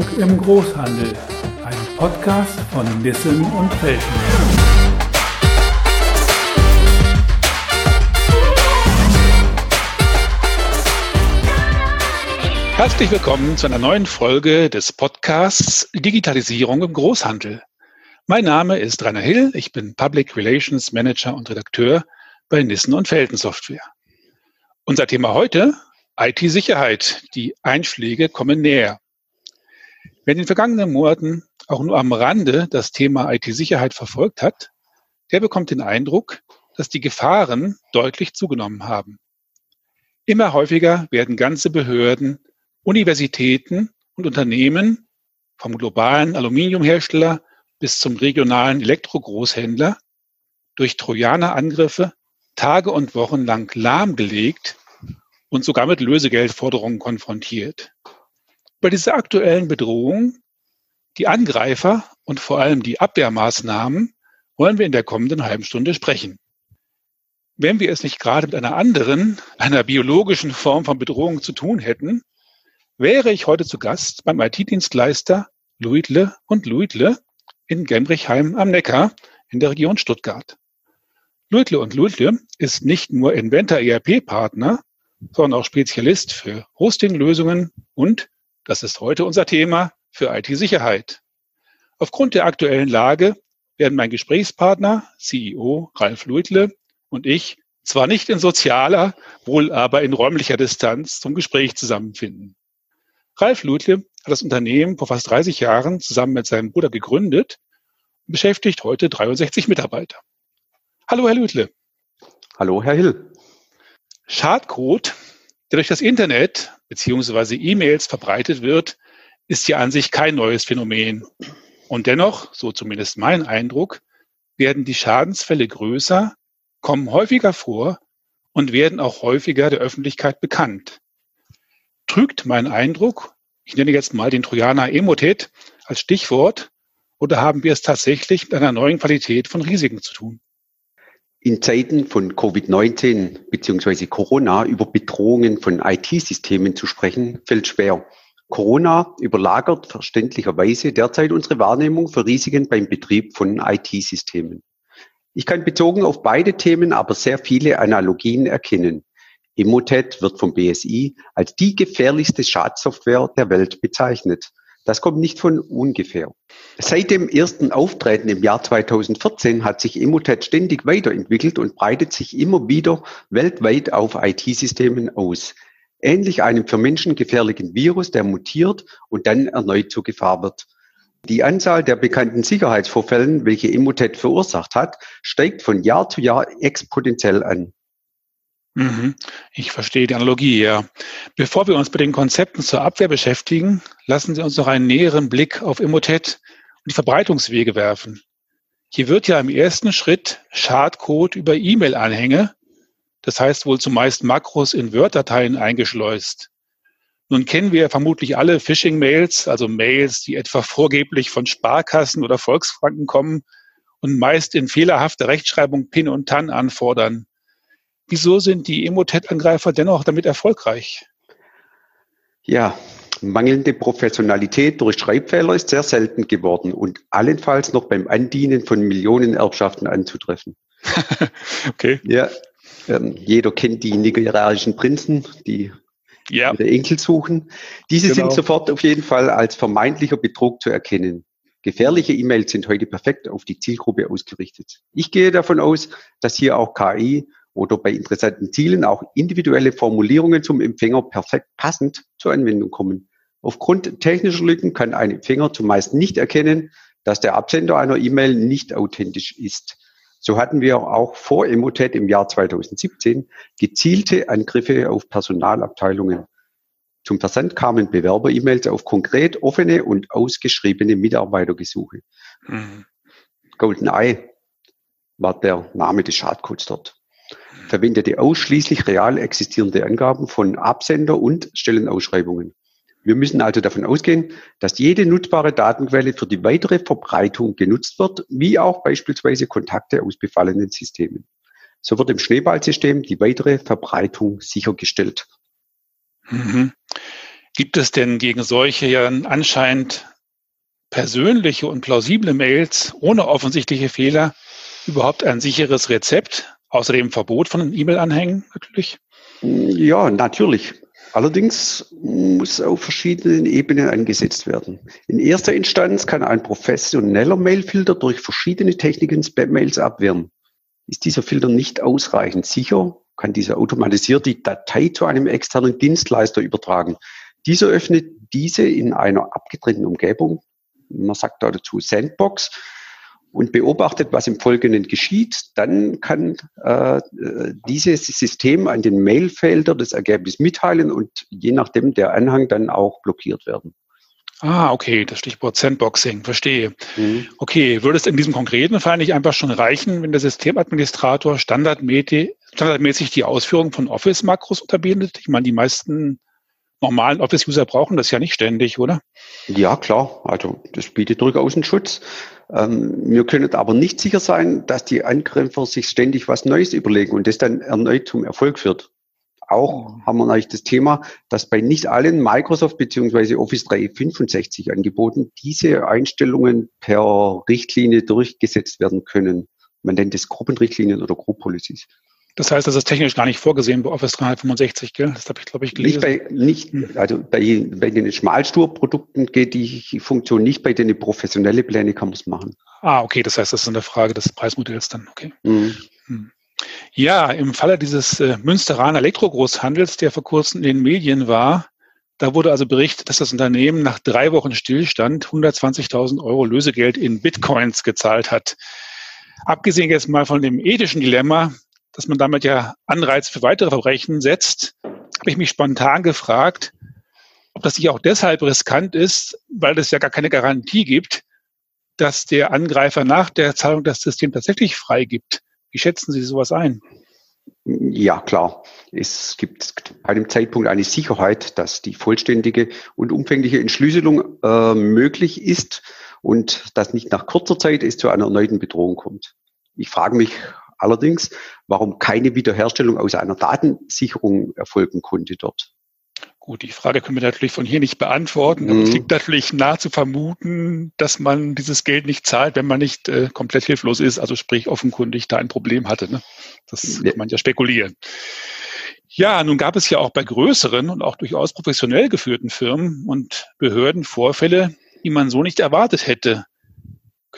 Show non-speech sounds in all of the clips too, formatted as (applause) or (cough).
Digitalisierung im Großhandel. Ein Podcast von Nissen und Felten. Herzlich willkommen zu einer neuen Folge des Podcasts Digitalisierung im Großhandel. Mein Name ist Rainer Hill, ich bin Public Relations Manager und Redakteur bei Nissen und Felten Software. Unser Thema heute IT-Sicherheit. Die Einschläge kommen näher. Wer in den vergangenen Monaten auch nur am Rande das Thema IT-Sicherheit verfolgt hat, der bekommt den Eindruck, dass die Gefahren deutlich zugenommen haben. Immer häufiger werden ganze Behörden, Universitäten und Unternehmen vom globalen Aluminiumhersteller bis zum regionalen Elektrogroßhändler durch Trojanerangriffe Tage und Wochen lang lahmgelegt und sogar mit Lösegeldforderungen konfrontiert. Bei dieser aktuellen Bedrohung, die Angreifer und vor allem die Abwehrmaßnahmen, wollen wir in der kommenden halben Stunde sprechen. Wenn wir es nicht gerade mit einer anderen, einer biologischen Form von Bedrohung zu tun hätten, wäre ich heute zu Gast beim IT-Dienstleister Luitle und Luitle in Gembrichheim am Neckar in der Region Stuttgart. Luitle und Luitle ist nicht nur Inventor ERP-Partner, sondern auch Spezialist für Hosting-Lösungen und, das ist heute unser Thema, für IT-Sicherheit. Aufgrund der aktuellen Lage werden mein Gesprächspartner, CEO Ralf Luitle und ich zwar nicht in sozialer, wohl aber in räumlicher Distanz zum Gespräch zusammenfinden. Ralf Luitle hat das Unternehmen vor fast 30 Jahren zusammen mit seinem Bruder gegründet und beschäftigt heute 63 Mitarbeiter. Hallo, Herr Luitle. Hallo, Herr Hill. Schadcode, der durch das Internet beziehungsweise E-Mails verbreitet wird, ist ja an sich kein neues Phänomen. Und dennoch, so zumindest mein Eindruck, werden die Schadensfälle größer, kommen häufiger vor und werden auch häufiger der Öffentlichkeit bekannt. Trügt mein Eindruck, ich nenne jetzt mal den Trojaner Emotet als Stichwort, oder haben wir es tatsächlich mit einer neuen Qualität von Risiken zu tun? In Zeiten von Covid-19 bzw. Corona über Bedrohungen von IT-Systemen zu sprechen, fällt schwer. Corona überlagert verständlicherweise derzeit unsere Wahrnehmung für Risiken beim Betrieb von IT-Systemen. Ich kann bezogen auf beide Themen aber sehr viele Analogien erkennen. Emotet wird vom BSI als die gefährlichste Schadsoftware der Welt bezeichnet. Das kommt nicht von ungefähr. Seit dem ersten Auftreten im Jahr 2014 hat sich Emotet ständig weiterentwickelt und breitet sich immer wieder weltweit auf IT-Systemen aus. Ähnlich einem für Menschen gefährlichen Virus, der mutiert und dann erneut zur Gefahr wird. Die Anzahl der bekannten Sicherheitsvorfällen, welche Emotet verursacht hat, steigt von Jahr zu Jahr exponentiell an. Mhm. Ich verstehe die Analogie, ja. Bevor wir uns mit den Konzepten zur Abwehr beschäftigen, lassen Sie uns noch einen näheren Blick auf Emotet und die Verbreitungswege werfen. Hier wird ja im ersten Schritt Schadcode über E-Mail-Anhänge, das heißt wohl zumeist Makros in Word-Dateien eingeschleust. Nun kennen wir vermutlich alle Phishing-Mails, also Mails, die etwa vorgeblich von Sparkassen oder Volksfranken kommen und meist in fehlerhafter Rechtschreibung PIN und TAN anfordern. Wieso sind die Emotet-Angreifer dennoch damit erfolgreich? Ja, mangelnde Professionalität durch Schreibfehler ist sehr selten geworden und allenfalls noch beim Andienen von Millionenerbschaften anzutreffen. (laughs) okay. Ja, ähm, jeder kennt die nigerianischen Prinzen, die ja. ihre Enkel suchen. Diese genau. sind sofort auf jeden Fall als vermeintlicher Betrug zu erkennen. Gefährliche E-Mails sind heute perfekt auf die Zielgruppe ausgerichtet. Ich gehe davon aus, dass hier auch KI oder bei interessanten Zielen auch individuelle Formulierungen zum Empfänger perfekt passend zur Anwendung kommen. Aufgrund technischer Lücken kann ein Empfänger zumeist nicht erkennen, dass der Absender einer E-Mail nicht authentisch ist. So hatten wir auch vor Emotet im Jahr 2017 gezielte Angriffe auf Personalabteilungen. Zum Versand kamen Bewerber-E-Mails auf konkret offene und ausgeschriebene Mitarbeitergesuche. Mhm. Golden Eye war der Name des Schadcodes dort verwendete ausschließlich real existierende Angaben von Absender und Stellenausschreibungen. Wir müssen also davon ausgehen, dass jede nutzbare Datenquelle für die weitere Verbreitung genutzt wird, wie auch beispielsweise Kontakte aus befallenen Systemen. So wird im Schneeballsystem die weitere Verbreitung sichergestellt. Mhm. Gibt es denn gegen solche anscheinend persönliche und plausible Mails ohne offensichtliche Fehler überhaupt ein sicheres Rezept? Außerdem Verbot von E-Mail-Anhängen natürlich? Ja, natürlich. Allerdings muss auf verschiedenen Ebenen angesetzt werden. In erster Instanz kann ein professioneller Mailfilter durch verschiedene Techniken Spam-Mails abwehren. Ist dieser Filter nicht ausreichend sicher, kann dieser automatisiert die Datei zu einem externen Dienstleister übertragen. Dieser öffnet diese in einer abgetrennten Umgebung. Man sagt dazu Sandbox und beobachtet, was im Folgenden geschieht, dann kann äh, dieses System an den Mailfelder das Ergebnis mitteilen und je nachdem der Anhang dann auch blockiert werden. Ah, okay, das Stichwort Sandboxing, verstehe. Mhm. Okay, würde es in diesem konkreten Fall nicht einfach schon reichen, wenn der Systemadministrator standardmäßig, standardmäßig die Ausführung von Office-Makros unterbindet? Ich meine, die meisten normalen Office-User brauchen das ja nicht ständig, oder? Ja, klar. Also das bietet durchaus einen Schutz. Ähm, wir können aber nicht sicher sein, dass die Angreifer sich ständig was Neues überlegen und das dann erneut zum Erfolg führt. Auch haben wir natürlich das Thema, dass bei nicht allen Microsoft bzw. Office 365 Angeboten diese Einstellungen per Richtlinie durchgesetzt werden können. Man nennt es Gruppenrichtlinien oder Group Policies. Das heißt, das ist technisch gar nicht vorgesehen bei Office 365, gell? Das habe ich, glaube ich, gelesen. Nicht bei, nicht, hm. also bei, bei den Schmalsturprodukten geht die Funktion nicht, bei den professionellen Pläne kann man es machen. Ah, okay, das heißt, das ist eine Frage des Preismodells dann, okay. Mhm. Hm. Ja, im Falle dieses äh, Münsteraner Elektrogroßhandels, der vor kurzem in den Medien war, da wurde also berichtet, dass das Unternehmen nach drei Wochen Stillstand 120.000 Euro Lösegeld in Bitcoins gezahlt hat. Abgesehen jetzt mal von dem ethischen Dilemma, dass man damit ja Anreiz für weitere Verbrechen setzt, habe ich mich spontan gefragt, ob das nicht auch deshalb riskant ist, weil es ja gar keine Garantie gibt, dass der Angreifer nach der Zahlung das System tatsächlich freigibt. Wie schätzen Sie sowas ein? Ja, klar. Es gibt bei dem Zeitpunkt eine Sicherheit, dass die vollständige und umfängliche Entschlüsselung äh, möglich ist und dass nicht nach kurzer Zeit es zu einer erneuten Bedrohung kommt. Ich frage mich allerdings, warum keine Wiederherstellung aus einer Datensicherung erfolgen konnte dort. Gut, die Frage können wir natürlich von hier nicht beantworten, aber mhm. es liegt natürlich nahe zu vermuten, dass man dieses Geld nicht zahlt, wenn man nicht äh, komplett hilflos ist, also sprich offenkundig da ein Problem hatte. Ne? Das ja. kann man ja spekulieren. Ja, nun gab es ja auch bei größeren und auch durchaus professionell geführten Firmen und Behörden Vorfälle, die man so nicht erwartet hätte.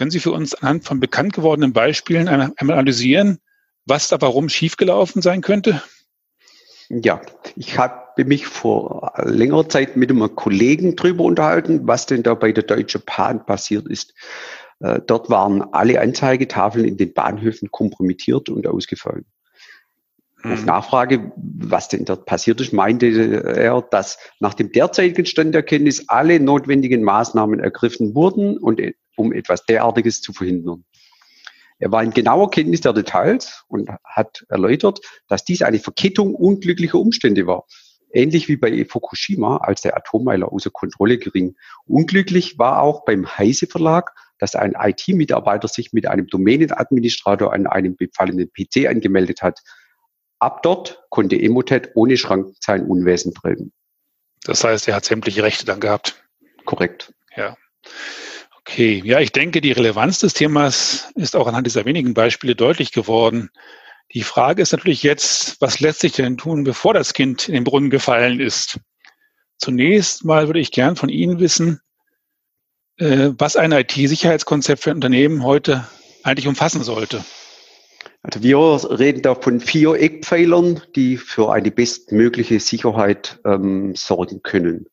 Können Sie für uns anhand von bekannt gewordenen Beispielen einmal analysieren, was da warum schiefgelaufen sein könnte? Ja, ich habe mich vor längerer Zeit mit einem Kollegen drüber unterhalten, was denn da bei der Deutsche Bahn passiert ist. Äh, dort waren alle Anzeigetafeln in den Bahnhöfen kompromittiert und ausgefallen. Auf mhm. Nachfrage, was denn dort passiert ist, meinte er, dass nach dem derzeitigen Stand der Kenntnis alle notwendigen Maßnahmen ergriffen wurden, und, um etwas derartiges zu verhindern. Er war in genauer Kenntnis der Details und hat erläutert, dass dies eine Verkettung unglücklicher Umstände war. Ähnlich wie bei Fukushima, als der Atommeiler außer Kontrolle gering. Unglücklich war auch beim Heise Verlag, dass ein IT-Mitarbeiter sich mit einem Domänenadministrator an einem befallenen PC angemeldet hat. Ab dort konnte Emotet ohne Schrank sein Unwesen treiben. Das heißt, er hat sämtliche Rechte dann gehabt. Korrekt. Ja. Okay, ja, ich denke, die Relevanz des Themas ist auch anhand dieser wenigen Beispiele deutlich geworden. Die Frage ist natürlich jetzt, was lässt sich denn tun, bevor das Kind in den Brunnen gefallen ist? Zunächst mal würde ich gern von Ihnen wissen, äh, was ein IT-Sicherheitskonzept für ein Unternehmen heute eigentlich umfassen sollte. Also wir reden da von vier Eckpfeilern, die für eine bestmögliche Sicherheit ähm, sorgen können.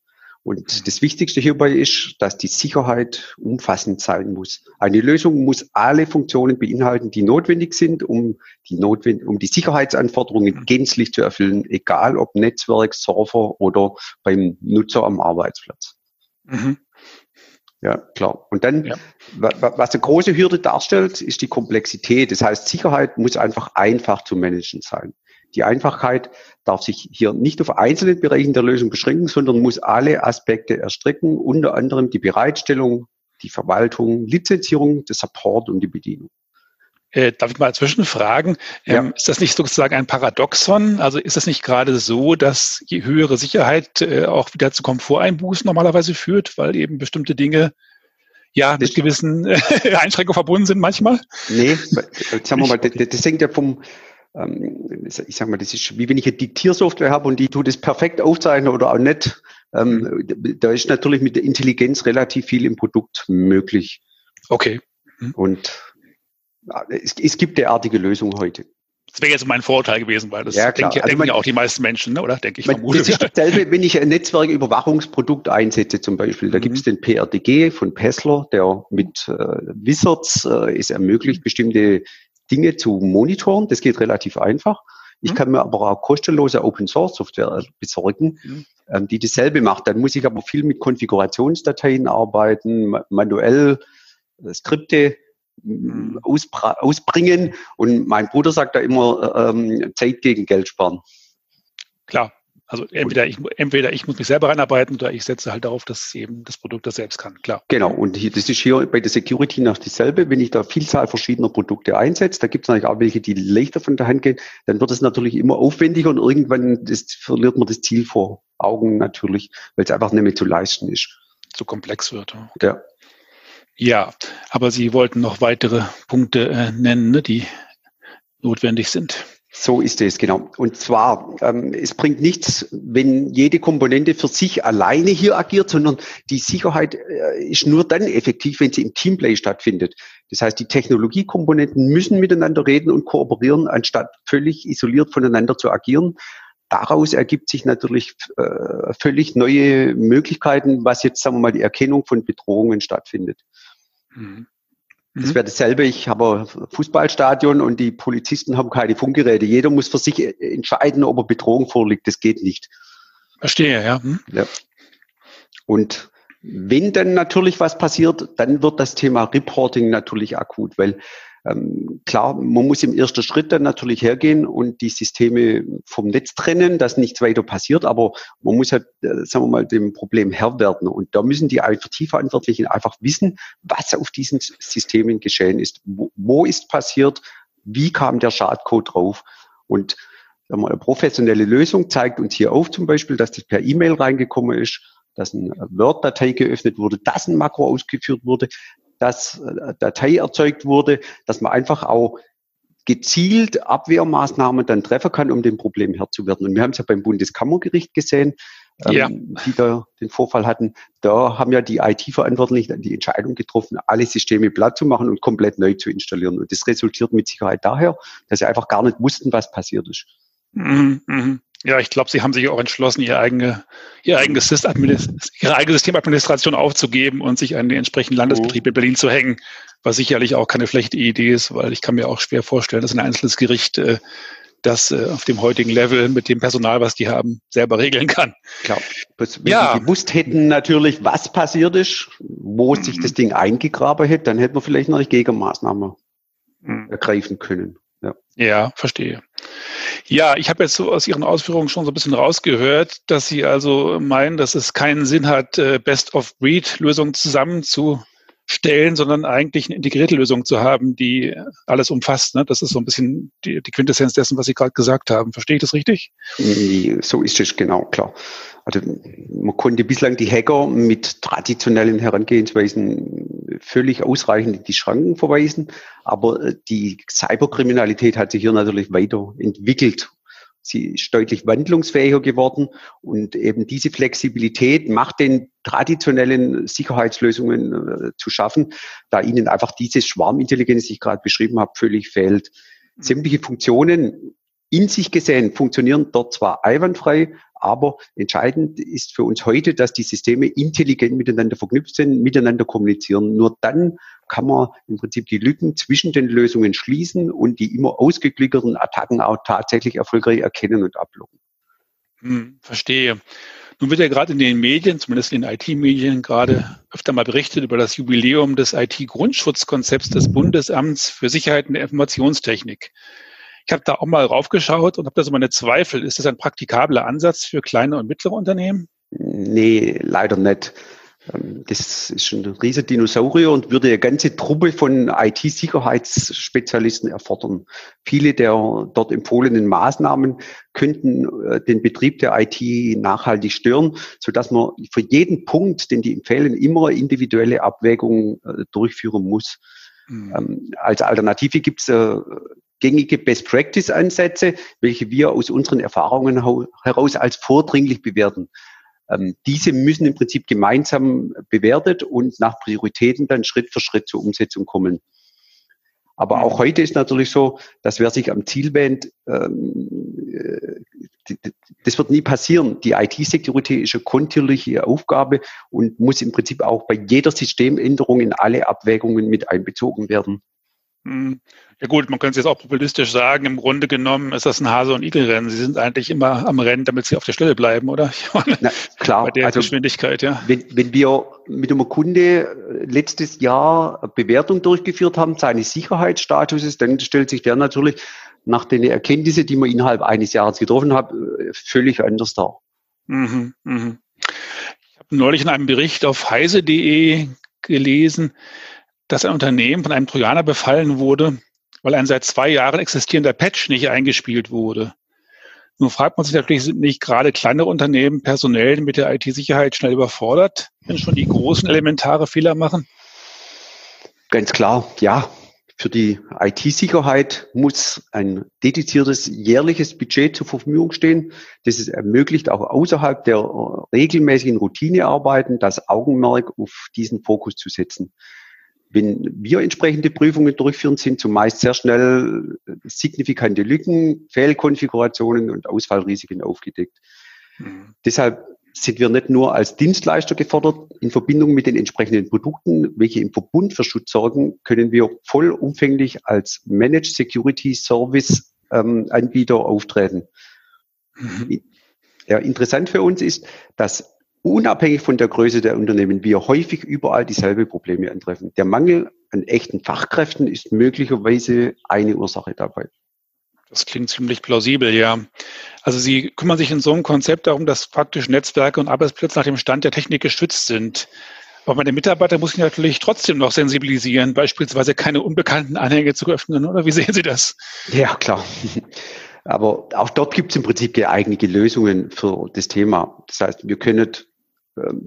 Und das Wichtigste hierbei ist, dass die Sicherheit umfassend sein muss. Eine Lösung muss alle Funktionen beinhalten, die notwendig sind, um die, notwend um die Sicherheitsanforderungen mhm. gänzlich zu erfüllen, egal ob Netzwerk, Server oder beim Nutzer am Arbeitsplatz. Mhm. Ja, klar. Und dann, ja. was eine große Hürde darstellt, ist die Komplexität. Das heißt, Sicherheit muss einfach einfach zu managen sein. Die Einfachheit darf sich hier nicht auf einzelne Bereiche der Lösung beschränken, sondern muss alle Aspekte erstrecken, unter anderem die Bereitstellung, die Verwaltung, Lizenzierung, der Support und die Bedienung. Äh, darf ich mal dazwischen fragen, ähm, ja. ist das nicht sozusagen ein Paradoxon? Also ist es nicht gerade so, dass je höhere Sicherheit äh, auch wieder zu Komforteinbußen normalerweise führt, weil eben bestimmte Dinge ja mit gewissen äh, (laughs) Einschränkungen verbunden sind manchmal? Nee, sagen wir mal, das, das hängt ja vom, ähm, ich sag mal, das ist wie wenn ich eine Diktiersoftware habe und die tut es perfekt aufzeichnen oder auch nicht. Ähm, da ist natürlich mit der Intelligenz relativ viel im Produkt möglich. Okay. Mhm. Und es, es gibt derartige Lösungen heute. Das wäre jetzt mein Vorteil gewesen, weil das ja, denken, also denken ja auch die meisten Menschen, ne? oder? Denke ich man, vermute. Das ist dasselbe, wenn ich ein Netzwerküberwachungsprodukt einsetze zum Beispiel. Da mhm. gibt es den PRDG von Pessler, der mit äh, Wizards äh, es ermöglicht, bestimmte Dinge zu monitoren. Das geht relativ einfach. Ich mhm. kann mir aber auch kostenlose Open Source Software besorgen, mhm. die dasselbe macht. Dann muss ich aber viel mit Konfigurationsdateien arbeiten, manuell äh, Skripte Mhm. ausbringen. Und mein Bruder sagt da immer, ähm, Zeit gegen Geld sparen. Klar. Also entweder ich, entweder ich muss mich selber reinarbeiten oder ich setze halt darauf, dass eben das Produkt das selbst kann. Klar. Genau. Und hier, das ist hier bei der Security noch dasselbe. Wenn ich da Vielzahl verschiedener Produkte einsetze, da gibt es natürlich auch welche, die leichter von der Hand gehen, dann wird es natürlich immer aufwendiger und irgendwann das, verliert man das Ziel vor Augen natürlich, weil es einfach nicht mehr zu leisten ist. Zu komplex wird. Ja. Ja, aber Sie wollten noch weitere Punkte äh, nennen, ne, die notwendig sind. So ist es, genau. Und zwar, ähm, es bringt nichts, wenn jede Komponente für sich alleine hier agiert, sondern die Sicherheit äh, ist nur dann effektiv, wenn sie im Teamplay stattfindet. Das heißt, die Technologiekomponenten müssen miteinander reden und kooperieren, anstatt völlig isoliert voneinander zu agieren. Daraus ergibt sich natürlich äh, völlig neue Möglichkeiten, was jetzt, sagen wir mal, die Erkennung von Bedrohungen stattfindet. Mhm. Das wäre dasselbe. Ich habe ein Fußballstadion und die Polizisten haben keine Funkgeräte. Jeder muss für sich entscheiden, ob er Bedrohung vorliegt. Das geht nicht. Verstehe, ja. Hm. ja. Und wenn dann natürlich was passiert, dann wird das Thema Reporting natürlich akut, weil ähm, klar, man muss im ersten Schritt dann natürlich hergehen und die Systeme vom Netz trennen, dass nichts weiter passiert, aber man muss halt, äh, sagen wir mal, dem Problem Herr werden. Und da müssen die IT-Verantwortlichen einfach wissen, was auf diesen Systemen geschehen ist. Wo, ist passiert? Wie kam der Schadcode drauf? Und sagen wir, eine professionelle Lösung zeigt uns hier auf zum Beispiel, dass das per E-Mail reingekommen ist, dass eine Word-Datei geöffnet wurde, dass ein Makro ausgeführt wurde, dass äh, Datei erzeugt wurde, dass man einfach auch gezielt Abwehrmaßnahmen dann treffen kann, um dem Problem Herr zu werden. Und wir haben es ja beim Bundeskammergericht gesehen, ähm, ja. die da den Vorfall hatten. Da haben ja die IT-Verantwortlichen die Entscheidung getroffen, alle Systeme platt zu machen und komplett neu zu installieren. Und das resultiert mit Sicherheit daher, dass sie einfach gar nicht wussten, was passiert ist. Mhm, mh. Ja, ich glaube, Sie haben sich auch entschlossen, Ihr eigene, Ihr eigenes Ihre eigene Systemadministration aufzugeben und sich an den entsprechenden Landesbetrieb in Berlin zu hängen, was sicherlich auch keine schlechte Idee ist, weil ich kann mir auch schwer vorstellen, dass ein einzelnes Gericht äh, das äh, auf dem heutigen Level mit dem Personal, was die haben, selber regeln kann. Klar. Wenn ja. Sie gewusst hätten natürlich, was passiert ist, wo mhm. sich das Ding eingegraben hätte, dann hätten wir vielleicht noch eine Gegenmaßnahme mhm. ergreifen können. Ja, ja verstehe. Ja, ich habe jetzt so aus Ihren Ausführungen schon so ein bisschen rausgehört, dass Sie also meinen, dass es keinen Sinn hat, äh, Best-of-Breed-Lösungen zusammenzustellen, sondern eigentlich eine integrierte Lösung zu haben, die alles umfasst. Ne? Das ist so ein bisschen die, die Quintessenz dessen, was Sie gerade gesagt haben. Verstehe ich das richtig? So ist es genau, klar. Also man konnte bislang die Hacker mit traditionellen Herangehensweisen völlig ausreichend in die Schranken verweisen, aber äh, die Cyberkriminalität hat sich hier natürlich weiterentwickelt. Sie ist deutlich wandlungsfähiger geworden und eben diese Flexibilität macht den traditionellen Sicherheitslösungen äh, zu schaffen, da ihnen einfach diese Schwarmintelligenz, die ich gerade beschrieben habe, völlig fehlt. Sämtliche Funktionen in sich gesehen funktionieren dort zwar einwandfrei, aber entscheidend ist für uns heute, dass die Systeme intelligent miteinander verknüpft sind, miteinander kommunizieren. Nur dann kann man im Prinzip die Lücken zwischen den Lösungen schließen und die immer ausgeklickerten Attacken auch tatsächlich erfolgreich erkennen und ablocken. Hm, verstehe. Nun wird ja gerade in den Medien, zumindest in den IT-Medien, gerade öfter mal berichtet über das Jubiläum des IT-Grundschutzkonzepts des Bundesamts für Sicherheit und Informationstechnik. Ich habe da auch mal raufgeschaut und habe da so meine Zweifel. Ist das ein praktikabler Ansatz für kleine und mittlere Unternehmen? Nee, leider nicht. Ähm, das ist ein riesiger Dinosaurier und würde eine ganze Truppe von IT-Sicherheitsspezialisten erfordern. Viele der dort empfohlenen Maßnahmen könnten äh, den Betrieb der IT nachhaltig stören, sodass man für jeden Punkt, den die empfehlen, immer individuelle Abwägungen äh, durchführen muss. Mhm. Als Alternative gibt es äh, gängige Best-Practice-Ansätze, welche wir aus unseren Erfahrungen heraus als vordringlich bewerten. Ähm, diese müssen im Prinzip gemeinsam bewertet und nach Prioritäten dann Schritt für Schritt zur Umsetzung kommen. Aber auch mhm. heute ist natürlich so, dass wer sich am Ziel wähnt, ähm, äh, das wird nie passieren. Die IT-Security ist eine kontinuierliche Aufgabe und muss im Prinzip auch bei jeder Systemänderung in alle Abwägungen mit einbezogen werden. Hm. Ja gut, man könnte es jetzt auch populistisch sagen, im Grunde genommen ist das ein Hase- und Igel-Rennen. Sie sind eigentlich immer am Rennen, damit sie auf der Stelle bleiben, oder? (laughs) Na, klar. Bei der also, Geschwindigkeit, ja. Wenn, wenn wir mit einem Kunde letztes Jahr Bewertung durchgeführt haben, seines Sicherheitsstatuses, dann stellt sich der natürlich nach den Erkenntnissen, die man innerhalb eines Jahres getroffen hat, völlig anders dar. Mhm, mhm. Ich habe neulich in einem Bericht auf heise.de gelesen, dass ein Unternehmen von einem Trojaner befallen wurde, weil ein seit zwei Jahren existierender Patch nicht eingespielt wurde. Nun fragt man sich natürlich, sind nicht gerade kleinere Unternehmen personell mit der IT-Sicherheit schnell überfordert, wenn schon die großen elementare Fehler machen? Ganz klar, ja. Für die IT-Sicherheit muss ein dediziertes jährliches Budget zur Verfügung stehen. Das es ermöglicht, auch außerhalb der regelmäßigen Routinearbeiten das Augenmerk auf diesen Fokus zu setzen. Wenn wir entsprechende Prüfungen durchführen, sind zumeist sehr schnell signifikante Lücken, Fehlkonfigurationen und Ausfallrisiken aufgedeckt. Mhm. Deshalb sind wir nicht nur als Dienstleister gefordert, in Verbindung mit den entsprechenden Produkten, welche im Verbund für Schutz sorgen, können wir vollumfänglich als Managed Security Service ähm, Anbieter auftreten. Mhm. Ja, interessant für uns ist, dass unabhängig von der Größe der Unternehmen wir häufig überall dieselbe Probleme antreffen. Der Mangel an echten Fachkräften ist möglicherweise eine Ursache dabei. Das klingt ziemlich plausibel, ja. Also Sie kümmern sich in so einem Konzept darum, dass praktisch Netzwerke und Arbeitsplätze nach dem Stand der Technik geschützt sind. Aber meine Mitarbeiter muss ich natürlich trotzdem noch sensibilisieren, beispielsweise keine unbekannten Anhänge zu öffnen, oder wie sehen Sie das? Ja, klar. Aber auch dort gibt es im Prinzip geeignete Lösungen für das Thema. Das heißt, wir können ähm,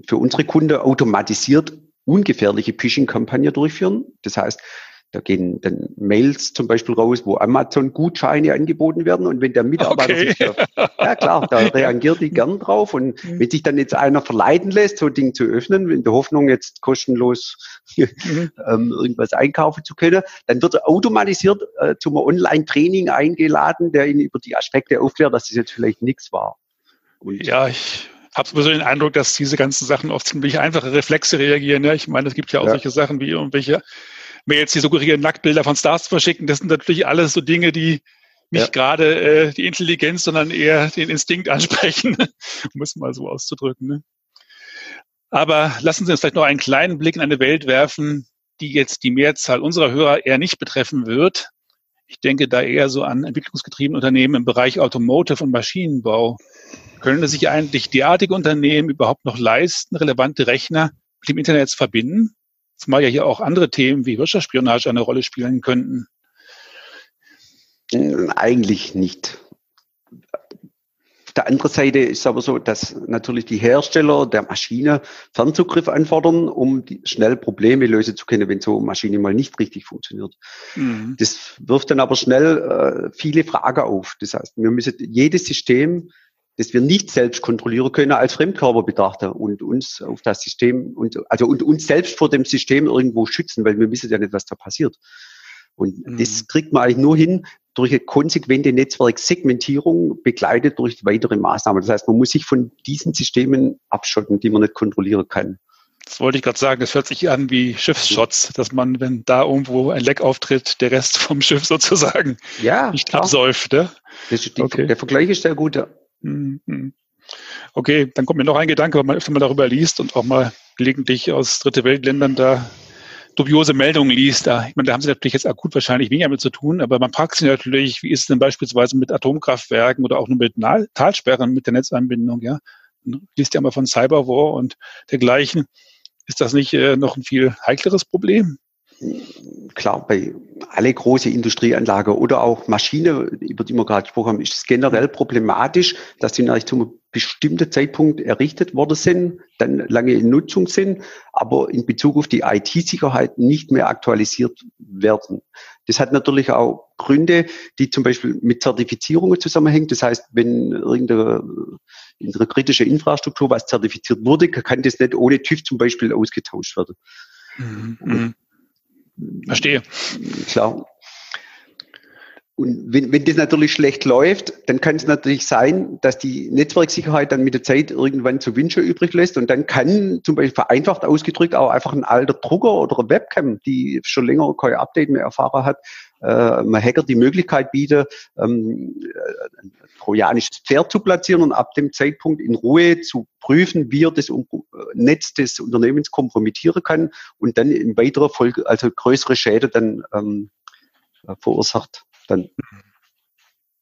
für unsere Kunden automatisiert ungefährliche Phishing-Kampagne durchführen. Das heißt, da gehen dann Mails zum Beispiel raus, wo Amazon-Gutscheine angeboten werden. Und wenn der Mitarbeiter okay. sich da, ja klar, da (laughs) reagiert die gern drauf. Und mhm. wenn sich dann jetzt einer verleiten lässt, so ein Ding zu öffnen, in der Hoffnung, jetzt kostenlos (laughs) mhm. ähm, irgendwas einkaufen zu können, dann wird er automatisiert äh, zum Online-Training eingeladen, der ihn über die Aspekte aufklärt, dass das jetzt vielleicht nichts war. Und ja, ich habe sowieso den Eindruck, dass diese ganzen Sachen auf ziemlich einfache Reflexe reagieren. Ja, ich meine, es gibt ja auch ja. solche Sachen wie irgendwelche Mails, die suggerieren, Nacktbilder von Stars zu verschicken. Das sind natürlich alles so Dinge, die nicht ja. gerade äh, die Intelligenz, sondern eher den Instinkt (laughs) ansprechen, um es mal so auszudrücken. Ne? Aber lassen Sie uns vielleicht noch einen kleinen Blick in eine Welt werfen, die jetzt die Mehrzahl unserer Hörer eher nicht betreffen wird. Ich denke da eher so an entwicklungsgetriebene Unternehmen im Bereich Automotive und Maschinenbau. Können sich eigentlich derartige Unternehmen überhaupt noch leisten, relevante Rechner mit dem Internet zu verbinden? Zumal ja hier auch andere Themen wie Wirtschaftsspionage eine Rolle spielen könnten. Hm, eigentlich nicht. Auf der anderen Seite ist es aber so, dass natürlich die Hersteller der Maschine Fernzugriff anfordern, um schnell Probleme lösen zu können, wenn so eine Maschine mal nicht richtig funktioniert. Mhm. Das wirft dann aber schnell äh, viele Fragen auf. Das heißt, wir müssen jedes System das wir nicht selbst kontrollieren können, als Fremdkörper betrachten und uns auf das System und also und uns selbst vor dem System irgendwo schützen, weil wir wissen ja nicht, was da passiert. Und mhm. das kriegt man eigentlich nur hin durch eine konsequente Netzwerksegmentierung begleitet durch weitere Maßnahmen. Das heißt, man muss sich von diesen Systemen abschotten, die man nicht kontrollieren kann. Das wollte ich gerade sagen, das hört sich an wie Schiffsschutz, dass man, wenn da irgendwo ein Leck auftritt, der Rest (laughs) vom Schiff sozusagen ja, nicht klar. absäuft. Ne? Die, okay. Der Vergleich ist sehr gut. Ja. Mhm. Okay, dann kommt mir noch ein Gedanke, wenn man öfter mal darüber liest und auch mal gelegentlich aus Dritte Weltländern da dubiose Meldungen liest. Da, ich meine, da haben sie natürlich jetzt akut wahrscheinlich weniger mit zu tun, aber man fragt sich natürlich, wie ist es denn beispielsweise mit Atomkraftwerken oder auch nur mit Talsperren, mit der Netzanbindung, ja? Man liest ja immer von Cyberwar und dergleichen. Ist das nicht äh, noch ein viel heikleres Problem? Klar, bei alle große Industrieanlage oder auch Maschine, über die wir gerade gesprochen haben, ist es generell problematisch, dass die natürlich einem bestimmten Zeitpunkt errichtet worden sind, dann lange in Nutzung sind, aber in Bezug auf die IT-Sicherheit nicht mehr aktualisiert werden. Das hat natürlich auch Gründe, die zum Beispiel mit Zertifizierungen zusammenhängen. Das heißt, wenn irgendeine, kritische Infrastruktur was zertifiziert wurde, kann das nicht ohne TÜV zum Beispiel ausgetauscht werden. Mhm. Verstehe. Klar. Und wenn, wenn das natürlich schlecht läuft, dann kann es natürlich sein, dass die Netzwerksicherheit dann mit der Zeit irgendwann zu wünschen übrig lässt. Und dann kann zum Beispiel vereinfacht ausgedrückt auch einfach ein alter Drucker oder Webcam, die schon länger kein Update mehr erfahren hat, äh, einem Hacker die Möglichkeit bietet, ähm, ein trojanisches Pferd zu platzieren und ab dem Zeitpunkt in Ruhe zu prüfen, wie er das Netz des Unternehmens kompromittieren kann und dann in weiterer Folge, also größere Schäden dann ähm, verursacht dann.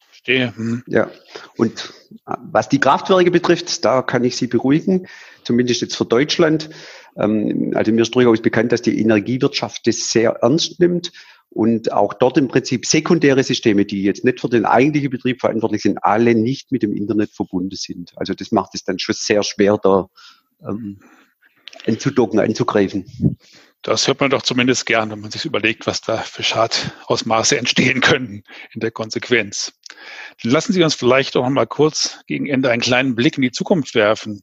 Verstehe. Hm. Ja. Und äh, was die Kraftwerke betrifft, da kann ich Sie beruhigen, zumindest jetzt für Deutschland. Ähm, also mir ist durchaus bekannt, dass die Energiewirtschaft das sehr ernst nimmt und auch dort im Prinzip sekundäre Systeme, die jetzt nicht für den eigentlichen Betrieb verantwortlich sind, alle nicht mit dem Internet verbunden sind. Also das macht es dann schon sehr schwer, da ähm, anzudocken, anzugreifen. Das hört man doch zumindest gern, wenn man sich überlegt, was da für Schadausmaße entstehen können in der Konsequenz. Dann lassen Sie uns vielleicht auch noch mal kurz gegen Ende einen kleinen Blick in die Zukunft werfen.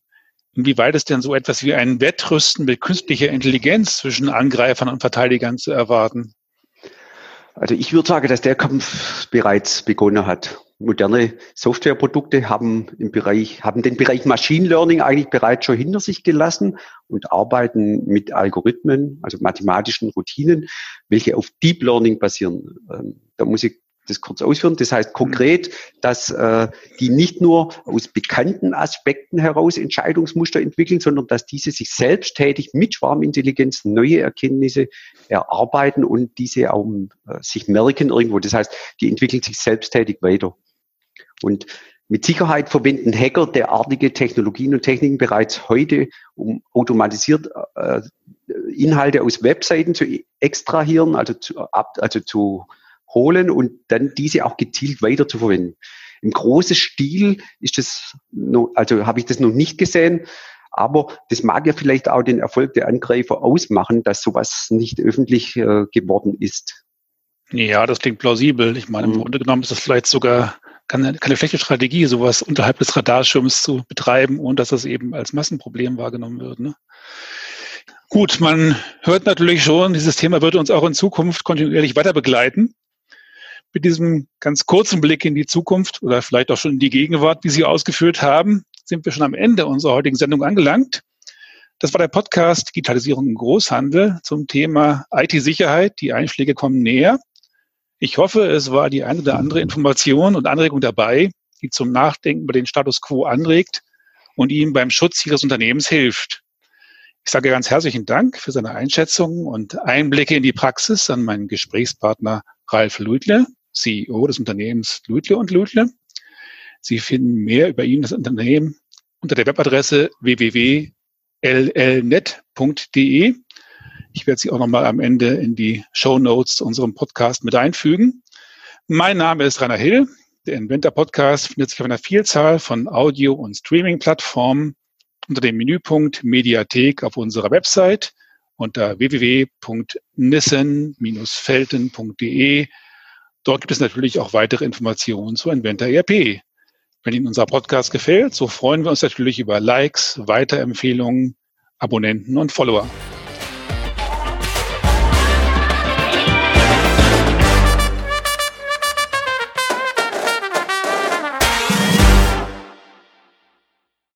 Inwieweit ist denn so etwas wie ein Wettrüsten mit künstlicher Intelligenz zwischen Angreifern und Verteidigern zu erwarten? Also ich würde sagen, dass der Kampf bereits begonnen hat moderne Softwareprodukte haben im Bereich, haben den Bereich Machine Learning eigentlich bereits schon hinter sich gelassen und arbeiten mit Algorithmen, also mathematischen Routinen, welche auf Deep Learning basieren. Ähm, da muss ich das kurz ausführen. Das heißt konkret, dass äh, die nicht nur aus bekannten Aspekten heraus Entscheidungsmuster entwickeln, sondern dass diese sich selbsttätig mit Schwarmintelligenz neue Erkenntnisse erarbeiten und diese auch äh, sich merken irgendwo. Das heißt, die entwickeln sich selbsttätig weiter. Und mit Sicherheit verwenden Hacker derartige Technologien und Techniken bereits heute, um automatisiert äh, Inhalte aus Webseiten zu extrahieren, also zu, ab, also zu holen und dann diese auch gezielt weiter zu verwenden. Im großen Stil ist das, noch, also habe ich das noch nicht gesehen, aber das mag ja vielleicht auch den Erfolg der Angreifer ausmachen, dass sowas nicht öffentlich äh, geworden ist. Ja, das klingt plausibel. Ich meine, im mhm. Grunde genommen ist das vielleicht sogar keine, keine schlechte Strategie, sowas unterhalb des Radarschirms zu betreiben, ohne dass das eben als Massenproblem wahrgenommen wird. Ne? Gut, man hört natürlich schon, dieses Thema wird uns auch in Zukunft kontinuierlich weiter begleiten. Mit diesem ganz kurzen Blick in die Zukunft oder vielleicht auch schon in die Gegenwart, wie Sie ausgeführt haben, sind wir schon am Ende unserer heutigen Sendung angelangt. Das war der Podcast Digitalisierung im Großhandel zum Thema IT-Sicherheit. Die Einschläge kommen näher. Ich hoffe, es war die eine oder andere Information und Anregung dabei, die zum Nachdenken über den Status quo anregt und ihm beim Schutz Ihres Unternehmens hilft. Ich sage ganz herzlichen Dank für seine Einschätzungen und Einblicke in die Praxis an meinen Gesprächspartner Ralf Ludle, CEO des Unternehmens Ludle und Ludle. Sie finden mehr über ihn, das Unternehmen, unter der Webadresse www.llnet.de. Ich werde sie auch nochmal am Ende in die Show Notes zu unserem Podcast mit einfügen. Mein Name ist Rainer Hill. Der Inventor Podcast findet sich auf einer Vielzahl von Audio- und Streaming-Plattformen unter dem Menüpunkt Mediathek auf unserer Website unter www.nissen-felten.de. Dort gibt es natürlich auch weitere Informationen zu Inventor ERP. Wenn Ihnen unser Podcast gefällt, so freuen wir uns natürlich über Likes, Weiterempfehlungen, Abonnenten und Follower.